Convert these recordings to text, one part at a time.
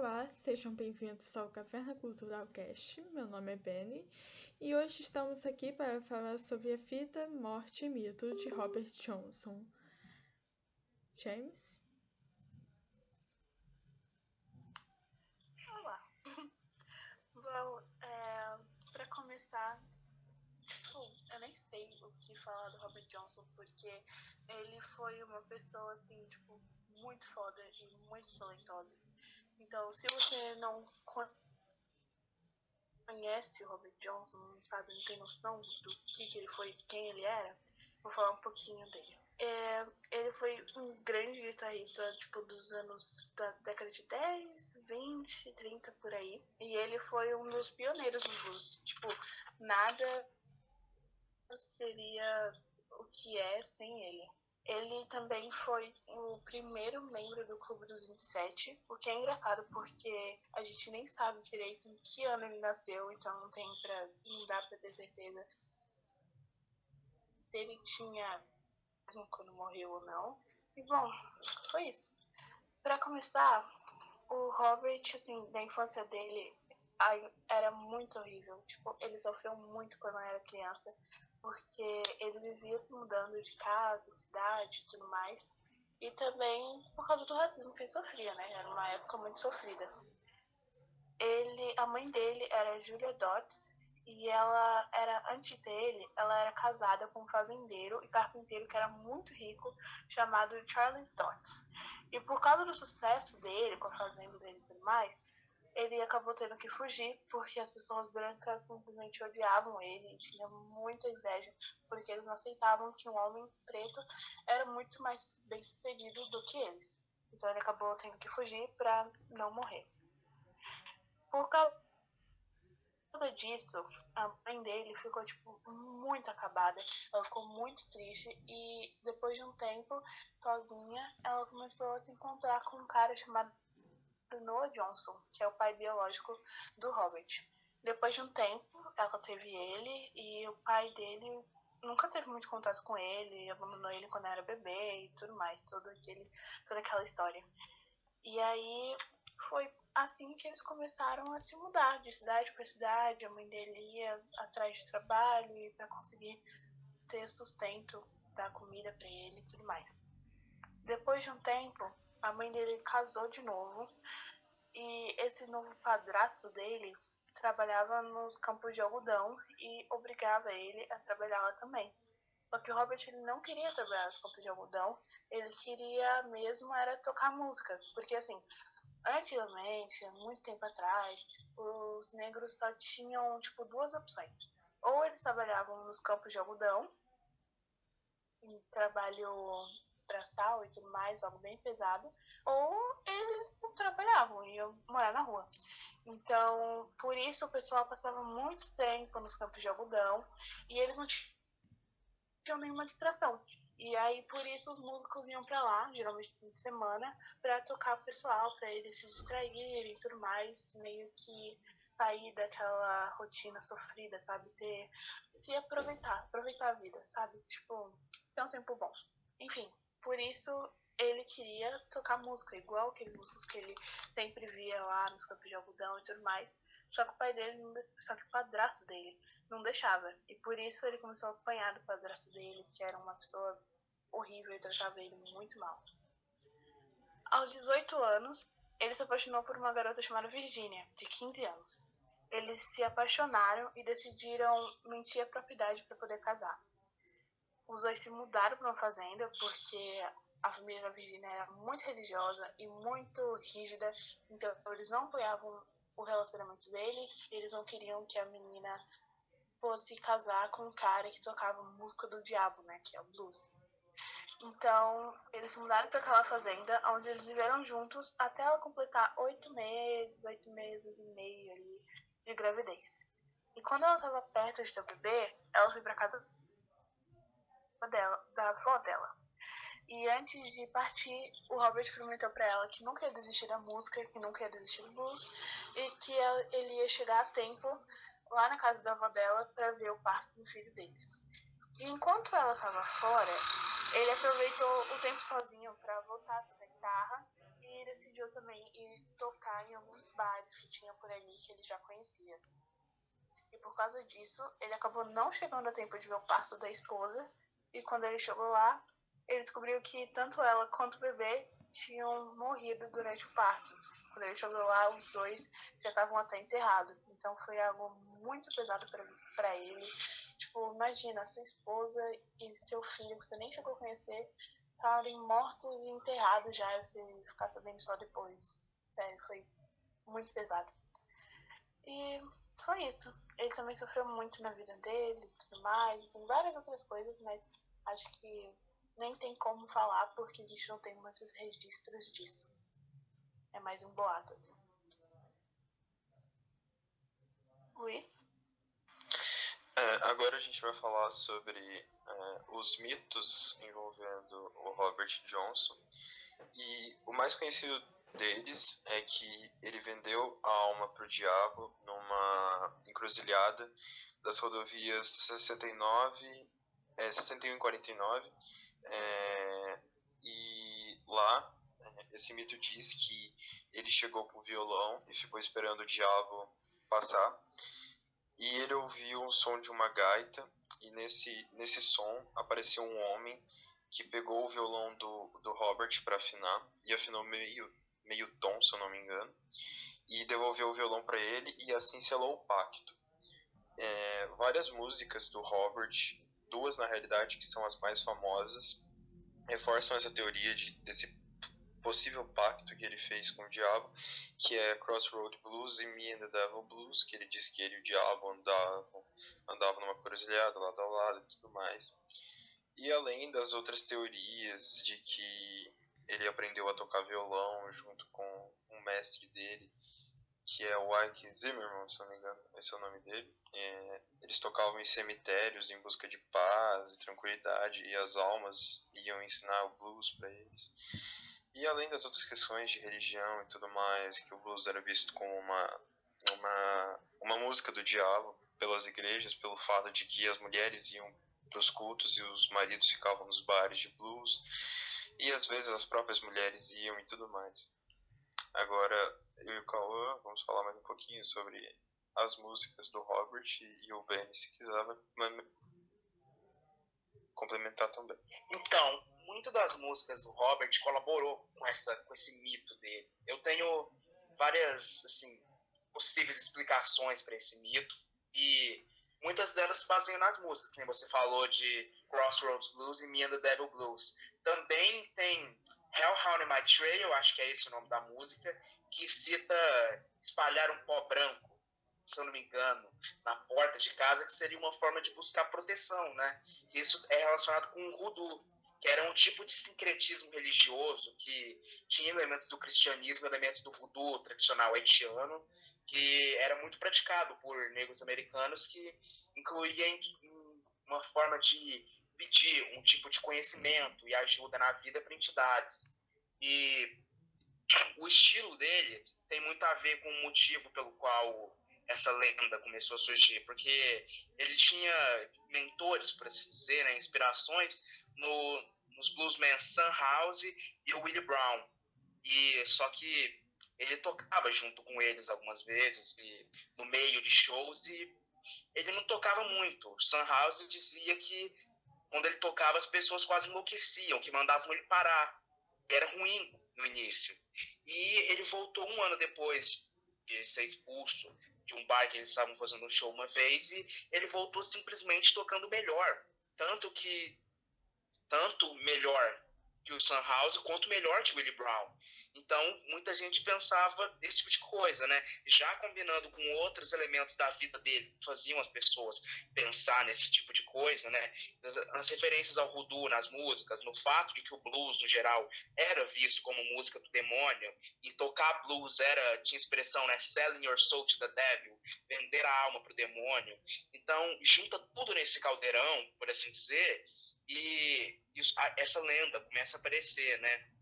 Olá, sejam bem-vindos ao Caverna Cultural Cast. Meu nome é Benny e hoje estamos aqui para falar sobre a vida, morte e mito de Robert Johnson. James? Olá. Bom, é, para começar, eu nem sei o que falar do Robert Johnson porque ele foi uma pessoa assim, tipo, muito foda e muito talentosa. Então, se você não conhece o Robert Johnson, não sabe, não tem noção do que, que ele foi, quem ele era, vou falar um pouquinho dele. É, ele foi um grande guitarrista, tipo, dos anos da década de 10, 20, 30 por aí. E ele foi um dos pioneiros do blues. Tipo, nada seria o que é sem ele. Ele também foi o primeiro membro do Clube dos 27, o que é engraçado porque a gente nem sabe direito em que ano ele nasceu, então não tem pra. não dá pra ter certeza se ele tinha mesmo quando morreu ou não. E bom, foi isso. Para começar, o Robert, assim, da infância dele era muito horrível. Tipo, ele sofreu muito quando era criança porque ele vivia se mudando de casa, cidade e tudo mais. E também por causa do racismo que ele sofria, né? Era uma época muito sofrida. Ele, a mãe dele era Julia Dodds e ela era antes dele, ela era casada com um fazendeiro e carpinteiro que era muito rico chamado Charlie Dodds. E por causa do sucesso dele com a fazenda dele e tudo mais, ele acabou tendo que fugir porque as pessoas brancas simplesmente odiavam ele tinham muita inveja porque eles não aceitavam que um homem preto era muito mais bem sucedido do que eles. Então ele acabou tendo que fugir para não morrer. Por causa disso, a mãe dele ficou tipo muito acabada. Ela ficou muito triste e depois de um tempo sozinha, ela começou a se encontrar com um cara chamado Noah Johnson, que é o pai biológico do Robert. Depois de um tempo, ela teve ele e o pai dele nunca teve muito contato com ele, abandonou ele quando era bebê e tudo mais, todo aquele, toda aquela história. E aí foi assim que eles começaram a se mudar de cidade para cidade. A mãe dele ia atrás de trabalho para conseguir ter sustento, dar comida para ele e tudo mais. Depois de um tempo, a mãe dele casou de novo e esse novo padrasto dele trabalhava nos campos de algodão e obrigava ele a trabalhar lá também. Só que o Robert ele não queria trabalhar nos campos de algodão, ele queria mesmo era tocar música, porque assim, antigamente, muito tempo atrás, os negros só tinham tipo duas opções. Ou eles trabalhavam nos campos de algodão, em trabalho braçal e tudo mais, algo bem pesado, ou eles não trabalhavam, iam morar na rua. Então, por isso o pessoal passava muito tempo nos campos de algodão e eles não tinham nenhuma distração. E aí, por isso, os músicos iam para lá, geralmente fim de semana, para tocar o pessoal, para eles se distraírem e tudo mais, meio que sair daquela rotina sofrida, sabe? Ter, se aproveitar, aproveitar a vida, sabe? Tipo, ter um tempo bom. Enfim, por isso ele queria tocar música, igual aqueles músicos que ele sempre via lá nos campos de algodão e tudo mais. Só que o pai dele, só que o padrasto dele não deixava. E por isso ele começou a apanhar do padrasto dele, que era uma pessoa horrível e tratava ele muito mal. Aos 18 anos, ele se apaixonou por uma garota chamada Virginia, de 15 anos. Eles se apaixonaram e decidiram mentir a propriedade para poder casar os dois se mudaram para uma fazenda porque a família da Virginia era muito religiosa e muito rígida, então eles não apoiavam o relacionamento dele, eles não queriam que a menina fosse casar com um cara que tocava música do diabo, né, que é o blues. Então, eles mudaram para aquela fazenda, onde eles viveram juntos até ela completar oito meses, oito meses e meio ali de gravidez. E quando ela estava perto de ter o bebê, ela foi para casa dela, da avó dela. E antes de partir, o Robert prometeu para ela que nunca ia desistir da música, que nunca ia desistir do blues e que ele ia chegar a tempo lá na casa da avó dela para ver o parto do filho deles. E enquanto ela estava fora, ele aproveitou o tempo sozinho para voltar a tocar guitarra e decidiu também ir tocar em alguns bares que tinha por ali que ele já conhecia. E por causa disso, ele acabou não chegando a tempo de ver o parto da esposa. E quando ele chegou lá, ele descobriu que tanto ela quanto o bebê tinham morrido durante o parto. Quando ele chegou lá, os dois já estavam até enterrados. Então foi algo muito pesado para ele. Tipo, imagina, sua esposa e seu filho, que você nem chegou a conhecer, estarem mortos e enterrados já, e você ficar sabendo só depois. Sério, foi muito pesado. E foi isso. Ele também sofreu muito na vida dele e tudo mais. Tem várias outras coisas, mas acho que nem tem como falar porque a gente não tem muitos registros disso. É mais um boato, assim. Luiz? É, agora a gente vai falar sobre é, os mitos envolvendo o Robert Johnson. E o mais conhecido deles é que ele vendeu a alma para o diabo numa encruzilhada das rodovias 69, é, 61 e 49. É, e lá, é, esse mito diz que ele chegou com o violão e ficou esperando o diabo passar. E ele ouviu o som de uma gaita, e nesse, nesse som apareceu um homem que pegou o violão do, do Robert para afinar, e afinou meio, meio tom, se eu não me engano, e devolveu o violão para ele, e assim selou o pacto. É, várias músicas do Robert, duas na realidade que são as mais famosas, reforçam essa teoria de, desse possível pacto que ele fez com o diabo, que é Crossroad Blues e Me and the Devil Blues, que ele diz que ele e o diabo andavam, andavam numa cruzilhada lado a lado e tudo mais. E além das outras teorias de que ele aprendeu a tocar violão junto com um mestre dele, que é o Ike Zimmerman, se não me engano, esse é o nome dele. É, eles tocavam em cemitérios em busca de paz e tranquilidade, e as almas iam ensinar o blues para eles. E além das outras questões de religião e tudo mais, que o blues era visto como uma, uma, uma música do diabo pelas igrejas, pelo fato de que as mulheres iam para os cultos e os maridos ficavam nos bares de blues, e às vezes as próprias mulheres iam e tudo mais. Agora, eu e o Cauã vamos falar mais um pouquinho sobre as músicas do Robert e, o Ben, se quiser complementar também. Então, muito das músicas do Robert colaborou com essa com esse mito dele. Eu tenho várias assim possíveis explicações para esse mito e muitas delas se baseiam nas músicas, que você falou de Crossroads Blues e Me and the Devil Blues. Também tem Hellhound My Trail, acho que é esse o nome da música, que cita espalhar um pó branco, se eu não me engano, na porta de casa, que seria uma forma de buscar proteção, né? Isso é relacionado com o voodoo, que era um tipo de sincretismo religioso que tinha elementos do cristianismo, elementos do voodoo tradicional haitiano, que era muito praticado por negros americanos, que incluía uma forma de pedir um tipo de conhecimento e ajuda na vida para entidades. E o estilo dele tem muito a ver com o motivo pelo qual essa lenda começou a surgir, porque ele tinha mentores, por assim dizer, né, inspirações no, nos bluesmen Sam House e o Willie Brown. E só que ele tocava junto com eles algumas vezes e no meio de shows e ele não tocava muito. Sam House dizia que quando ele tocava as pessoas quase enlouqueciam, que mandavam ele parar. Era ruim no início. E ele voltou um ano depois de ser expulso de um bar que eles estavam fazendo um show uma vez e ele voltou simplesmente tocando melhor. Tanto que tanto melhor que o Sunhouse quanto melhor que o Willie Brown. Então, muita gente pensava desse tipo de coisa, né? Já combinando com outros elementos da vida dele, faziam as pessoas pensar nesse tipo de coisa, né? As referências ao voodoo nas músicas, no fato de que o blues, no geral, era visto como música do demônio, e tocar blues era, tinha expressão, né? Selling your soul to the devil, vender a alma pro demônio. Então, junta tudo nesse caldeirão, por assim dizer, e, e essa lenda começa a aparecer, né?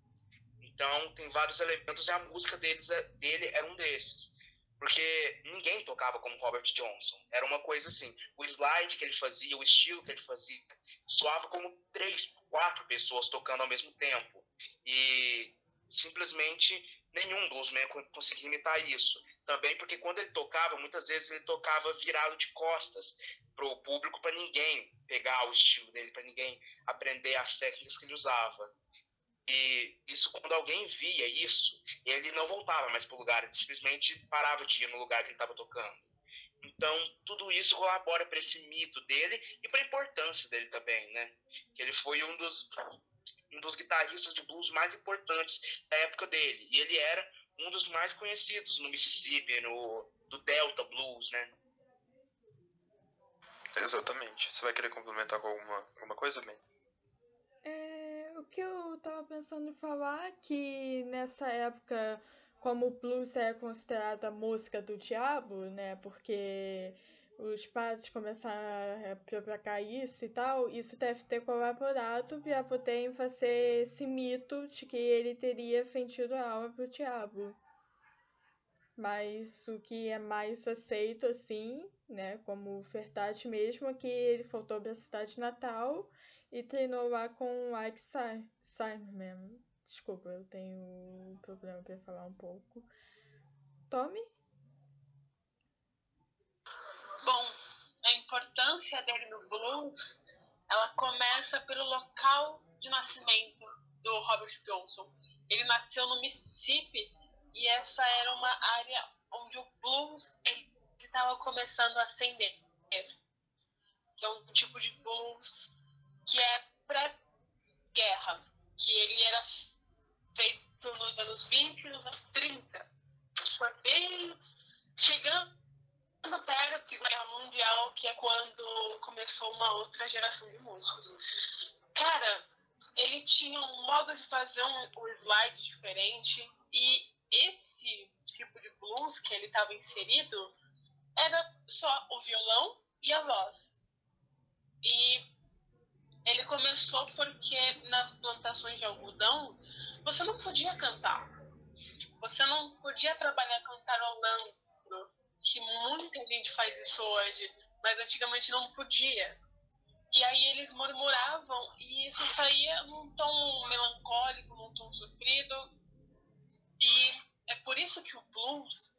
Então, tem vários elementos e a música deles, é, dele era um desses. Porque ninguém tocava como Robert Johnson. Era uma coisa assim. O slide que ele fazia, o estilo que ele fazia, soava como três, quatro pessoas tocando ao mesmo tempo. E simplesmente nenhum bluesman conseguia imitar isso. Também porque quando ele tocava, muitas vezes ele tocava virado de costas para o público, para ninguém pegar o estilo dele, para ninguém aprender as técnicas que ele usava. E isso, quando alguém via isso, ele não voltava mais para o lugar, ele simplesmente parava de ir no lugar que ele estava tocando. Então, tudo isso colabora para esse mito dele e para a importância dele também, né? Que ele foi um dos, um dos guitarristas de blues mais importantes da época dele. E ele era um dos mais conhecidos no Mississippi, no do Delta Blues, né? Exatamente. Você vai querer complementar com alguma, alguma coisa, bem? É, o que eu tava pensando em falar é que nessa época, como o blues é considerado a música do diabo, né? Porque os padres começaram a propagar isso e tal, isso deve ter colaborado para poder fazer esse mito de que ele teria vendido a alma pro diabo. Mas o que é mais aceito, assim, né, como verdade mesmo, que ele voltou para a cidade natal e treinou lá com o Ike Simon. Desculpa, eu tenho um problema para falar um pouco. Tommy? Bom, a importância dele no blues, ela começa pelo local de nascimento do Robert Johnson. Ele nasceu no Mississippi e essa era uma área onde o blues estava começando a ascender. Que é um tipo de blues que é pré-guerra, que ele era feito nos anos 20 e nos anos 30. Foi bem chegando na Primeira Guerra Mundial, que é quando começou uma outra geração de músicos. Cara, ele tinha um modo de fazer um slide diferente e esse tipo de blues que ele estava inserido era só o violão e a voz. E ele começou porque nas plantações de algodão você não podia cantar. Você não podia trabalhar cantarolando, que muita gente faz isso hoje, mas antigamente não podia. E aí eles murmuravam e isso saía num tom melancólico, num tom sofrido. E é por isso que o blues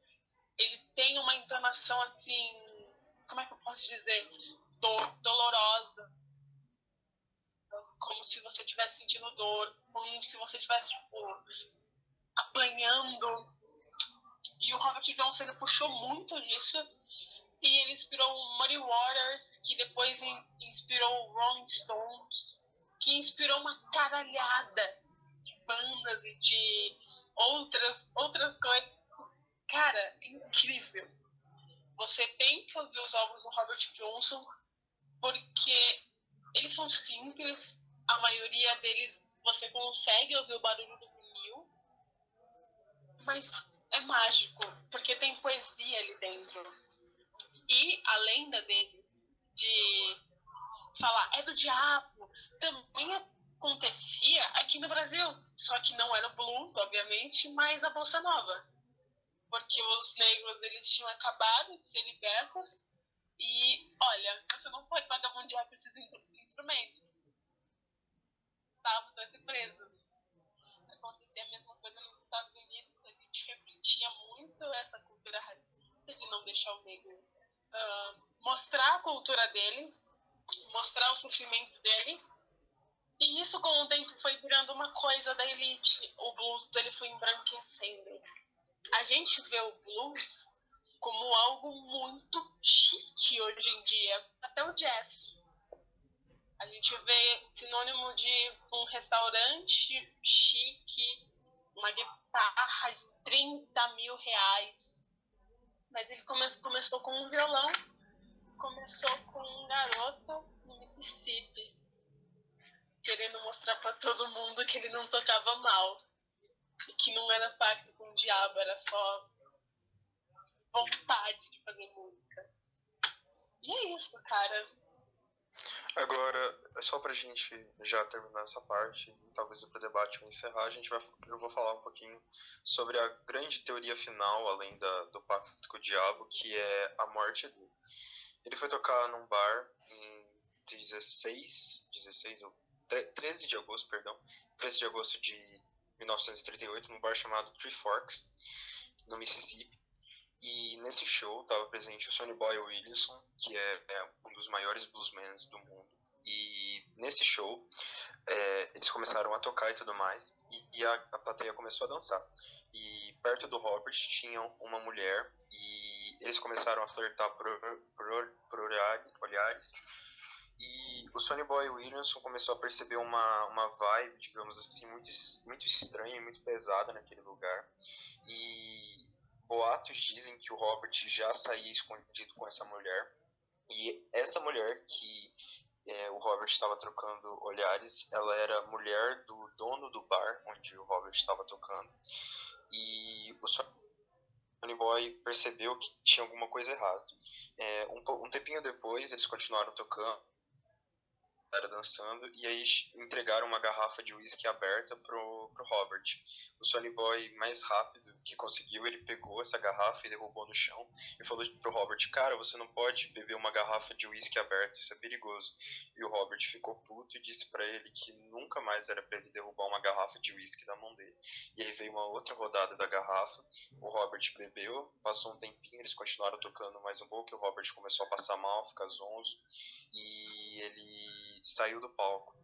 ele tem uma entonação assim, como é que eu posso dizer, do, dolorosa, como se você estivesse sentindo dor, como se você estivesse tipo, apanhando. E o Robert Johnson ele puxou muito disso e ele inspirou o Muddy Waters, que depois inspirou o Rolling Stones, que inspirou uma caralhada de bandas e de outras, outras coisas. Cara, é incrível. Você tem que ouvir os álbuns do Robert Johnson, porque eles são simples, a maioria deles você consegue ouvir o barulho do vinil, mas é mágico, porque tem poesia ali dentro. E a lenda dele de falar é do diabo também acontecia aqui no Brasil, só que não era o blues, obviamente, mas a bossa nova. Porque os negros eles tinham acabado de ser libertos e, olha, você não pode vagabundear com esses instrumentos. Tá, você vai ser preso. Acontecia a mesma coisa nos Estados Unidos, a gente refletia muito essa cultura racista de não deixar o negro uh, mostrar a cultura dele, mostrar o sofrimento dele e isso com o tempo foi virando uma coisa da elite. O blues ele foi embranquecendo. A gente vê o blues como algo muito chique hoje em dia, até o jazz. A gente vê sinônimo de um restaurante chique, uma guitarra de 30 mil reais. Mas ele come começou com um violão, começou com um garoto no Mississippi querendo mostrar para todo mundo que ele não tocava mal. Que não era pacto com o diabo, era só vontade de fazer música. E é isso, cara. Agora, é só pra gente já terminar essa parte, talvez o debate vai encerrar, a gente vai, eu vou falar um pouquinho sobre a grande teoria final, além da, do pacto com o diabo, que é a morte dele. Ele foi tocar num bar em 16, 16 ou 13 de agosto, perdão, 13 de agosto de 1938 num bar chamado Three Forks, no Mississippi. E nesse show estava presente o Sonny Boy Williamson, que é, é, um dos maiores bluesmen do mundo. E nesse show é, eles começaram a tocar e tudo mais, e, e a, a, plateia começou a dançar. E perto do Robert tinha uma mulher, e eles começaram a flertar por, por, por olhares. E o Sonny Boy Williamson começou a perceber uma, uma vibe, digamos assim, muito, muito estranha e muito pesada naquele lugar. E boatos dizem que o Robert já saía escondido com essa mulher. E essa mulher que é, o Robert estava trocando olhares, ela era mulher do dono do bar onde o Robert estava tocando. E o Sonny Boy percebeu que tinha alguma coisa errada. É, um, um tempinho depois, eles continuaram tocando era dançando, e aí entregaram uma garrafa de uísque aberta pro, pro Robert. O Sonny Boy, mais rápido que conseguiu, ele pegou essa garrafa e derrubou no chão e falou pro Robert, cara, você não pode beber uma garrafa de uísque aberto, isso é perigoso. E o Robert ficou puto e disse para ele que nunca mais era para ele derrubar uma garrafa de uísque da mão dele. E aí veio uma outra rodada da garrafa, o Robert bebeu, passou um tempinho, eles continuaram tocando mais um pouco, o Robert começou a passar mal, ficar zonzo, e ele saiu do palco.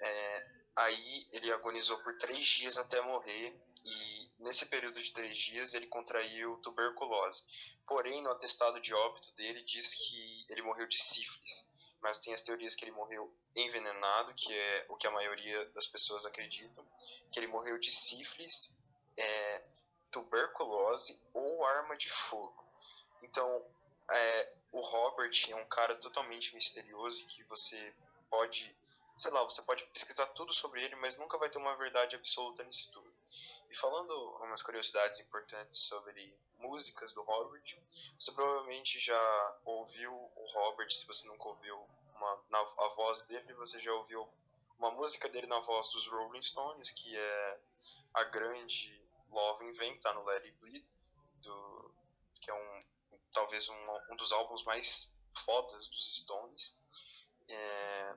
É, aí ele agonizou por três dias até morrer e nesse período de três dias ele contraiu tuberculose. Porém, no atestado de óbito dele diz que ele morreu de sífilis, mas tem as teorias que ele morreu envenenado, que é o que a maioria das pessoas acreditam, que ele morreu de sífilis, é, tuberculose ou arma de fogo. Então, é, o Robert é um cara totalmente misterioso que você pode, sei lá, você pode pesquisar tudo sobre ele, mas nunca vai ter uma verdade absoluta nisso tudo. E falando umas curiosidades importantes sobre músicas do Robert, você provavelmente já ouviu o Robert, se você nunca ouviu uma, na, a voz dele, você já ouviu uma música dele na voz dos Rolling Stones, que é a grande Love in Vain, que tá no Let It Bleed, do, que é um, talvez um, um dos álbuns mais fodas dos Stones é,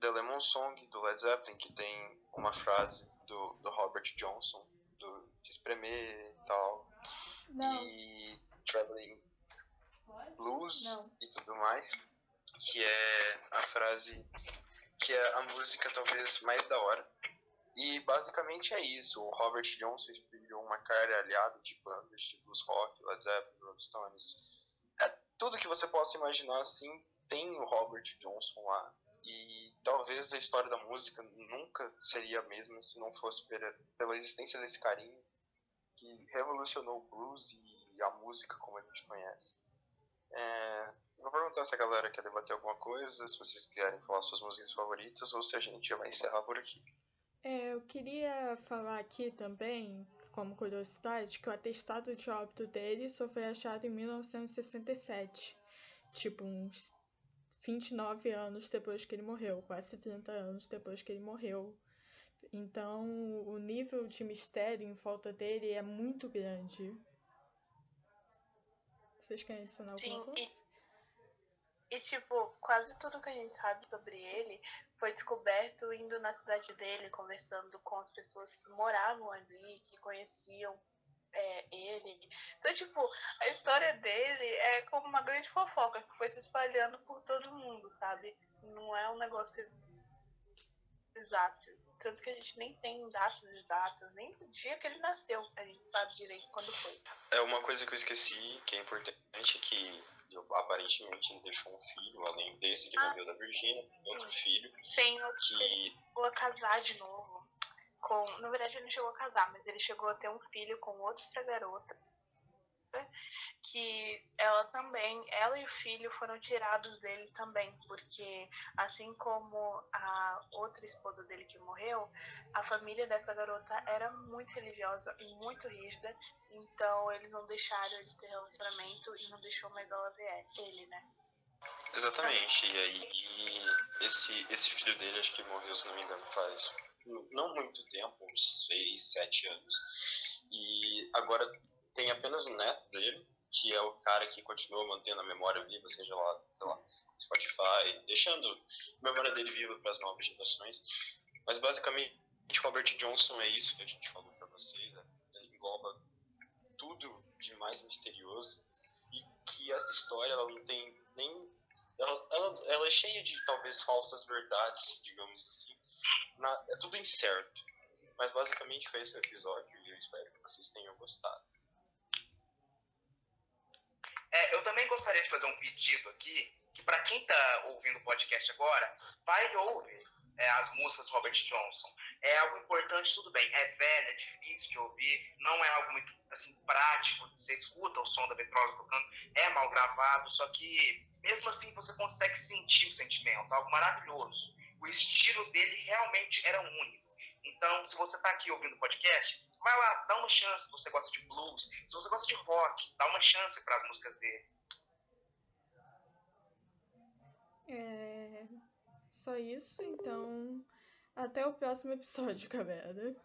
The Lemon Song do Led Zeppelin, que tem uma frase do, do Robert Johnson, do, de espremer e tal. Não. E Traveling Blues Não. e tudo mais, que é a frase que é a música talvez mais da hora. E basicamente é isso. O Robert Johnson inspirou uma caralhada de bandas de blues rock, Led Zeppelin, Rolling Stones. É tudo que você possa imaginar assim tem o Robert Johnson lá. E talvez a história da música nunca seria a mesma se não fosse pela, existência desse carinho que revolucionou o blues e a música como a gente conhece. É, vou perguntar se a galera quer debater alguma coisa, se vocês querem falar suas músicas favoritas ou se a gente vai encerrar por aqui. É, eu queria falar aqui também, como curiosidade, que o atestado de óbito dele só foi achado em 1967. Tipo, uns 29 anos depois que ele morreu, quase 30 anos depois que ele morreu. Então, o nível de mistério em volta dele é muito grande. Vocês querem adicionar alguma Sim, coisa? E, e, tipo, quase tudo que a gente sabe sobre ele foi descoberto indo na cidade dele, conversando com as pessoas que moravam ali, que conheciam é, ele. Então, tipo, a história dele é como uma grande fofoca que foi se espalhando por todo mundo, sabe? Não é um negócio exato. Tanto que a gente nem tem datas exatas, nem o dia que ele nasceu, a gente sabe direito quando foi. É uma coisa que eu esqueci, que é importante, que aparentemente ele deixou um filho, além desse que ah, morreu da Virgínia, outro filho. Tem outro que... A casar de novo com. Na verdade, ele não chegou a casar, mas ele chegou a ter um filho com outra garota. Que ela também, ela e o filho foram tirados dele também, porque assim como a outra esposa dele que morreu, a família dessa garota era muito religiosa e muito rígida, então eles não deixaram eles ter relacionamento e não deixou mais ela ver ele, né? Exatamente, e aí e esse, esse filho dele acho que morreu, se não me engano, faz não muito tempo, uns 6, 7 anos. E agora tem apenas o neto dele, que é o cara que continua mantendo a memória viva, seja lá, lá Spotify, deixando a memória dele viva para as novas gerações. Mas basicamente Robert Johnson é isso que a gente falou para vocês, né? Engloba tudo de mais misterioso e que essa história ela não tem nem ela, ela, ela é cheia de talvez falsas verdades, digamos assim. Na, é tudo incerto. Mas basicamente foi esse o episódio e eu espero que vocês tenham gostado. É, eu também gostaria de fazer um pedido aqui, que para quem está ouvindo o podcast agora, vai ouve é, as músicas do Robert Johnson. É algo importante, tudo bem, é velho, é difícil de ouvir, não é algo muito assim, prático, você escuta o som da vitrola tocando, é mal gravado, só que mesmo assim você consegue sentir o sentimento, algo maravilhoso. O estilo dele realmente era único. Então, se você está aqui ouvindo o podcast, vai lá, dá uma chance se você gosta de blues, se você gosta de rock, dá uma chance para as músicas dele. É só isso, então até o próximo episódio, galera.